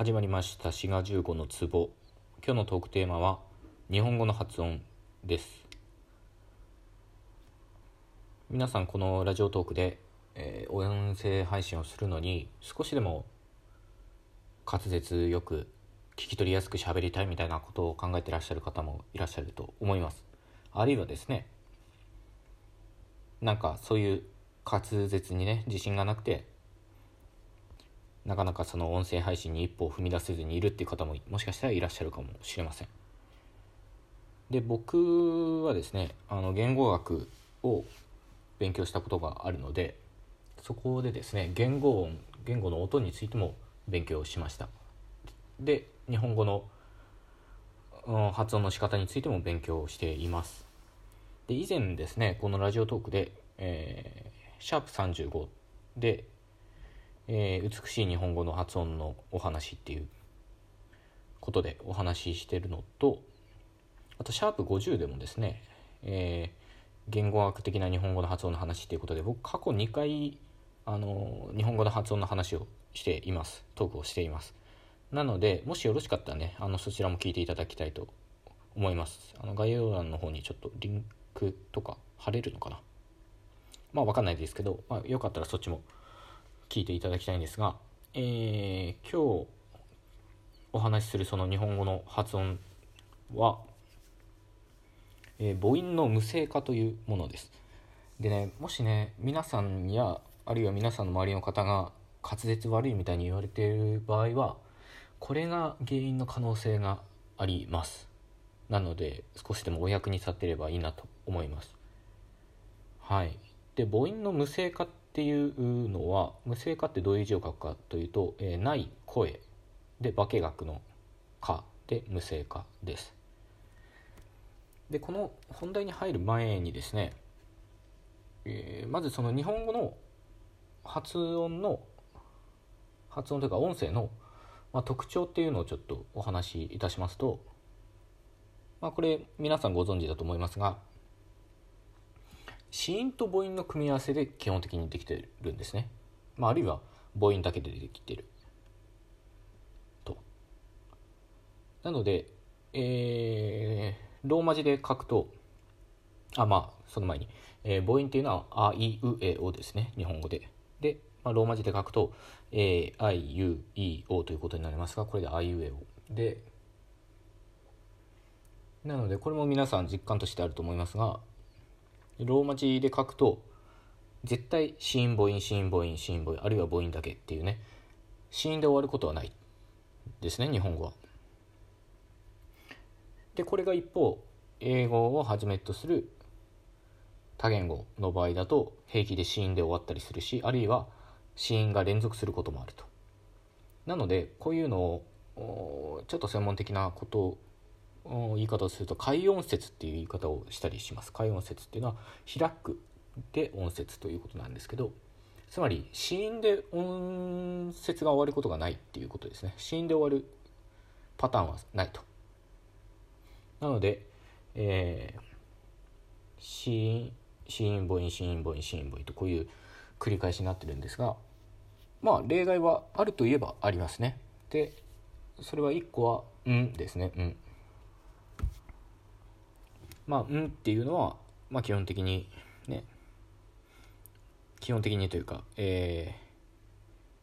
始まりました滋賀15の壺。今日のトークテーマは日本語の発音です。皆さんこのラジオトークで、えー、音声配信をするのに少しでも滑舌よく聞き取りやすく喋りたいみたいなことを考えてらっしゃる方もいらっしゃると思います。あるいはですねなんかそういう滑舌にね自信がなくてなかなかその音声配信に一歩を踏み出せずにいるっていう方ももしかしたらいらっしゃるかもしれません。で僕はですねあの言語学を勉強したことがあるのでそこでですね言語音言語の音についても勉強しました。で日本語の、発音の仕方についても勉強しています。で以前ですねこのラジオトークで、えー、シャープ35でえー、美しい日本語の発音のお話っていうことでお話ししてるのとあとシャープ50でもですね、えー、言語学的な日本語の発音の話っていうことで僕過去2回あの日本語の発音の話をしています。トークをしています。なのでもしよろしかったらねあのそちらも聞いていただきたいと思います。あの概要欄の方にちょっとリンクとか貼れるのかな。まあ分かんないですけど、まあ、よかったらそっちも聞いていただきたいんですが、えー、今日お話しするその日本語の発音は、えー、母音の無声化というものです。でね、もしね、皆さんや、あるいは皆さんの周りの方が滑舌悪いみたいに言われている場合は、これが原因の可能性があります。なので、少しでもお役に立ってればいいなと思います。はい。で、母音の無声化ってっていうのは無声化ってどういう字を書くかというと、えー、ない声で化学の「か」で無声化です。でこの本題に入る前にですね、えー、まずその日本語の発音の発音というか音声の、まあ、特徴っていうのをちょっとお話しいたしますと、まあ、これ皆さんご存知だと思いますが子音と母音の組み合わせで基本的にできてるんですね、まあ、あるいは母音だけでできてる。と。なので、えー、ローマ字で書くとあまあその前に、えー、母音っていうのはあいうえおですね。日本語で。で、まあ、ローマ字で書くと、えー、い u e o ということになりますがこれであいうえお。でなのでこれも皆さん実感としてあると思いますがローマ字で書くと絶対子音母音子音母音子音母音あるいは母音だけっていうね子音で終わることはないですね日本語は。でこれが一方英語をはじめとする多言語の場合だと平気で子音で終わったりするしあるいは子音が連続することもあると。なのでこういうのをちょっと専門的なこと言い方をすると開音節っていう言い方をしたりします。開音節っていうのは開くで音節ということなんですけどつまり子音で音節が終わることがないっていうことですね。子音で終わるパターンはないと。なので、えー、子音母音子音母音子音母音とこういう繰り返しになってるんですがまあ例外はあるといえばありますね。でそれは1個は「ん」ですね「ん」まあ、んっていうのは、まあ、基本的にね、基本的にというか、え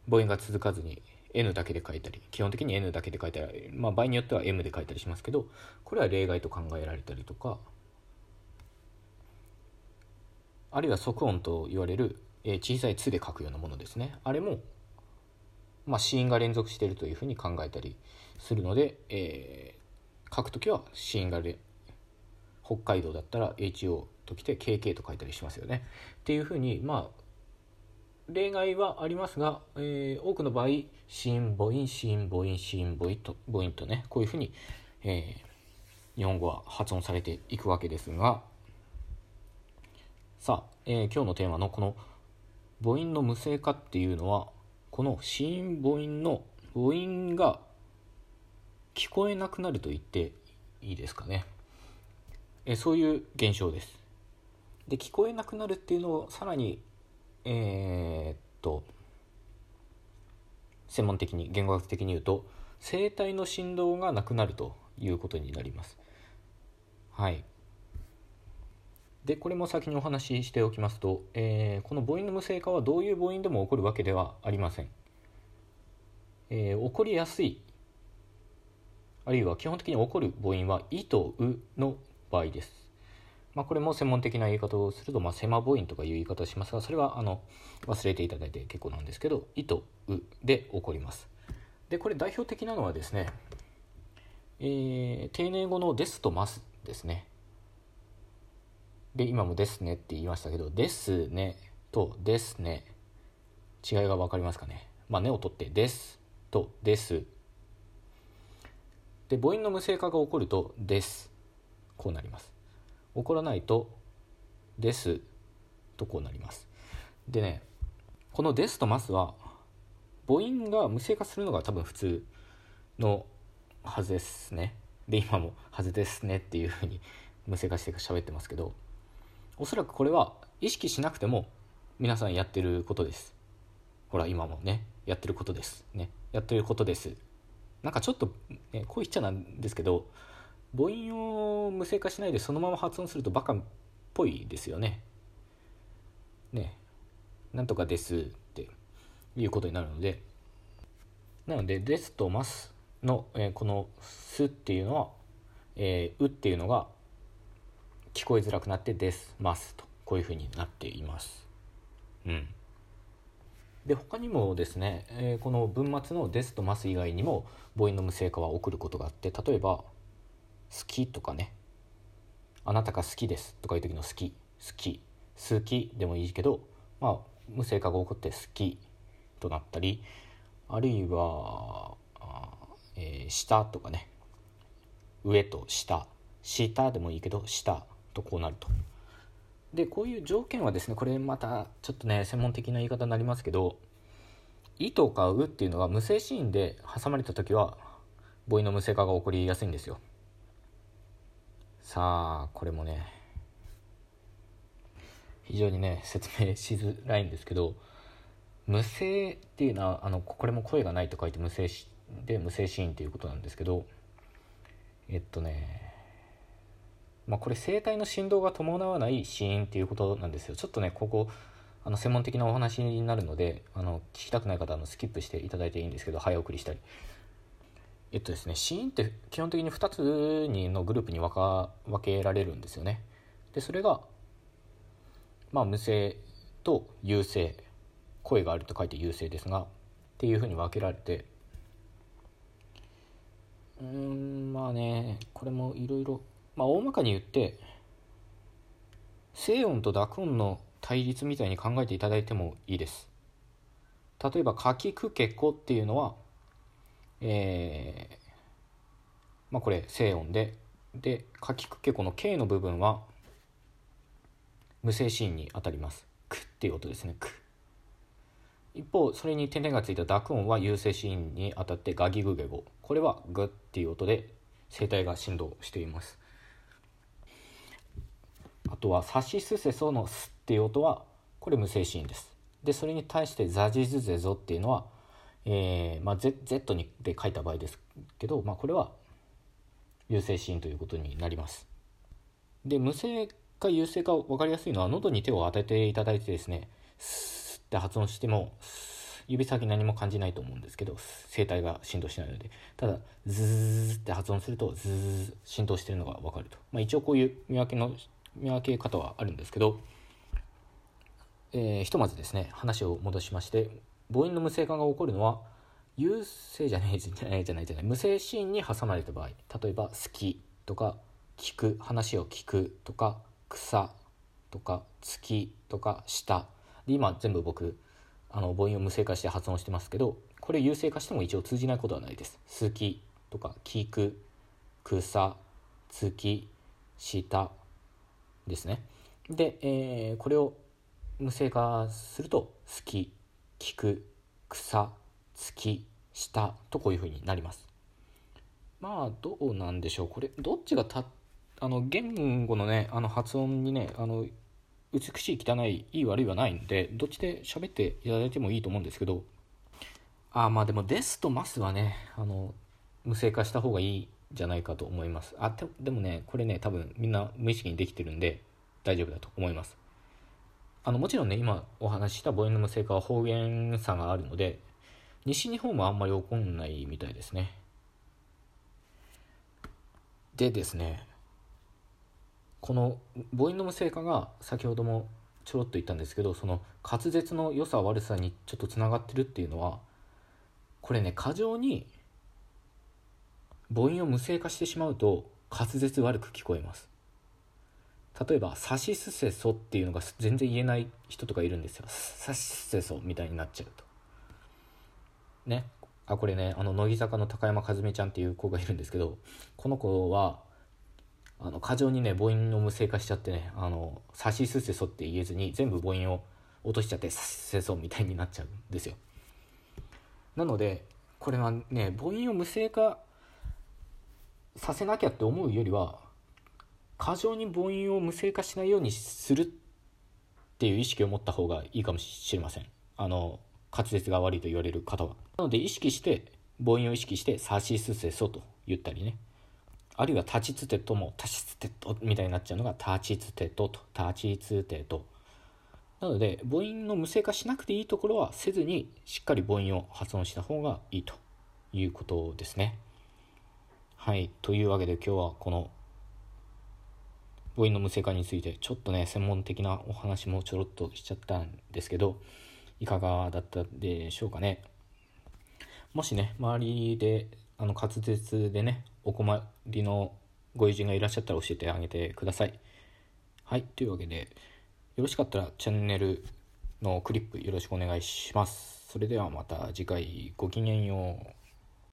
ー、母音が続かずに N だけで書いたり、基本的に N だけで書いたり、まあ、場合によっては M で書いたりしますけど、これは例外と考えられたりとか、あるいは即音と言われる、えー、小さい「つ」で書くようなものですね。あれも、まあ、子音が連続しているというふうに考えたりするので、えー、書くときは子音が北海道だったら HO ときて KK と書いたりしますよね。っていうふうにまあ例外はありますが、えー、多くの場合子音母音子音母音子音母音と母音とねこういうふうに、えー、日本語は発音されていくわけですがさあ、えー、今日のテーマのこの母音の無声化っていうのはこの子音母音の母音が聞こえなくなると言っていいですかね。えそういう現象です。で聞こえなくなるっていうのをさらにえー、っと専門的に言語学的に言うと声帯の振動がなくなるということになります。はい。でこれも先にお話ししておきますと、えー、この母音の無声化はどういう母音でも起こるわけではありません、えー、起こりやすいあるいは基本的に起こる母音は「い」と「う」の場合です。まあ、これも専門的な言い方をすると、まあ、狭母音とかいう言い方をしますがそれはあの忘れていただいて結構なんですけど「い」と「う」で起こります。でこれ代表的なのはですね、えー、丁寧語の「です」と「ます」ですね。で今も「ですね」って言いましたけど「ですね」と「ですね」違いが分かりますかね。まあ「ね」を取って「です」と「です」で母音の無声化が起こると「です」こうなります。起こらないと「です」とこうなります。でねこの「です」と「ます」は母音が無声化するのが多分普通のはずですね。で今も「はずですね」っていうふうに 無声化して喋ってますけどおそらくこれは意識しなくても皆さんやってることです。ほら今もねやってることですね。やってることです。なんかちょっと、ね、こう言っちゃなんですけど母音を無声化しないでそのまま発音するとバカっぽいですよね。ね。なんとかですっていうことになるので。なので「です」と「ます」の、えー、この「す」っていうのは「えー、う」っていうのが聞こえづらくなって「です」「ます」とこういうふうになっています。うん、で他にもですね、えー、この文末の「です」と「ます」以外にも母音の無声化は起こることがあって例えば「好き」とかね「あなたが好きです」とかいう時の「好き」「好き」「好き」でもいいけど、まあ、無声化が起こって「好き」となったりあるいは「えー、下」とかね「上」と「下」「下」でもいいけど「下」とこうなると。でこういう条件はですねこれまたちょっとね専門的な言い方になりますけど「い」とか「う」っていうのが無声シーンで挟まれた時は母音の無声化が起こりやすいんですよ。さあこれもね非常にね説明しづらいんですけど無声っていうのはあのこれも声がないと書いて無声で無声シーンっていうことなんですけどえっとねまあ、これ声帯の振動が伴わない死因っていうことなんですよ。ちょっとねここあの専門的なお話になるのであの聞きたくない方はスキップしていただいていいんですけど早送りしたり。えっとですね死因って基本的に2つにのグループに分か分けられるんですよね。でそれがまあ無声と有声声があると書いて有声ですがっていうふうに分けられて。うんまあねこれもいろいろまあ、大まかに言って静音と濁音の対立みたいに考えていただいてもいいです。例えば「かきくけこ」っていうのはえー、まあこれ静音で。で「かきくけこ」の「K」の部分は無声子音にあたります「く」っていう音ですね「く」一方それに点々がついた濁音は有声子音にあたって「ガギグゲゴ」これは「グ」っていう音で声帯が振動しています。あとは「さしすせそ」の「す」っていう音はこれ無声子音です。でそれに対して「ザジズゼゾ」っていうのは、えーまあ、Z, Z にで書いた場合ですけど、まあ、これは有声子音ということになります。で無声か有声か分かりやすいのは喉に手を当てていただいてですね「ス」って発音しても指先何も感じないと思うんですけど声帯が振動しないのでただ「ズー」って発音すると「ズー」振動してるのが分かると、まあ、一応こういう見分けの見分け方はあるんですけど、えー、ひとまずですね話を戻しまして母音の無声化が起こるのは有声じゃないじゃないじゃないじゃない無声子音に挟まれた場合例えば「好き」とか「聞く」話を聞くとか「草」とか「月」とか「下」で今全部僕あの母音を無声化して発音してますけどこれ優勢化しても一応通じないことはないです。好きとか聞く草月下ですね。で、えー、これを無声化すると「好き」「聞く」「草」「月」「下」とこういうふうになります。まあどうなんでしょう。これどっちがたあの言語のねあの発音にねあの美しい汚いいい悪いはないんでどっちで喋っていただいてもいいと思うんですけど。あまあでも「です」と「ます」はねあの無声化した方がいいじゃないかと思います。あでもねこれね多分みんな無意識にできてるんで大丈夫だと思います。あのもちろんね今お話しした母音の無声化は方言差があるので西日本もあんまり起こんないみたいですね。でですねこの母音の無声化が先ほどもちょろっと言ったんですけどその滑舌の良さ悪さにちょっとつながってるっていうのはこれね過剰に母音を無声化してしまうと滑舌悪く聞こえます。例えば「さしすせそ」っていうのが全然言えない人とかいるんですよ「さしすせそ」みたいになっちゃうと。ね。あこれねあの乃木坂の高山和美ちゃんっていう子がいるんですけどこの子はあの過剰にね母音を無声化しちゃってね「あのさしすせそ」って言えずに全部母音を落としちゃって「さしすせそ」みたいになっちゃうんですよ。なのでこれはね母音を無声化させなきゃって思うよりは過剰に母音を無声化しないようにするっていう意識を持った方がいいかもしれません。あの滑舌が悪いと言われる方は。なので意識して母音を意識して「さしすせそ」と言ったりね。あるいは「立ちつてと」も「立ちつてと」みたいになっちゃうのが「立ちつてと」と「立ちつてと」なので母音の無声化しなくていいところはせずにしっかり母音を発音した方がいいということですね。はい。というわけで今日はこの母音の無声化についてちょっとね。専門的なお話もちょろっとしちゃった。んですけどいかがだったでしょうかね。もしね周りであの滑舌でねお困りのご友人がいらっしゃったら教えてあげてください。はい。というわけでよろしかったらチャンネルのクリップよろしくお願いします。それではまた次回ごきげんよう。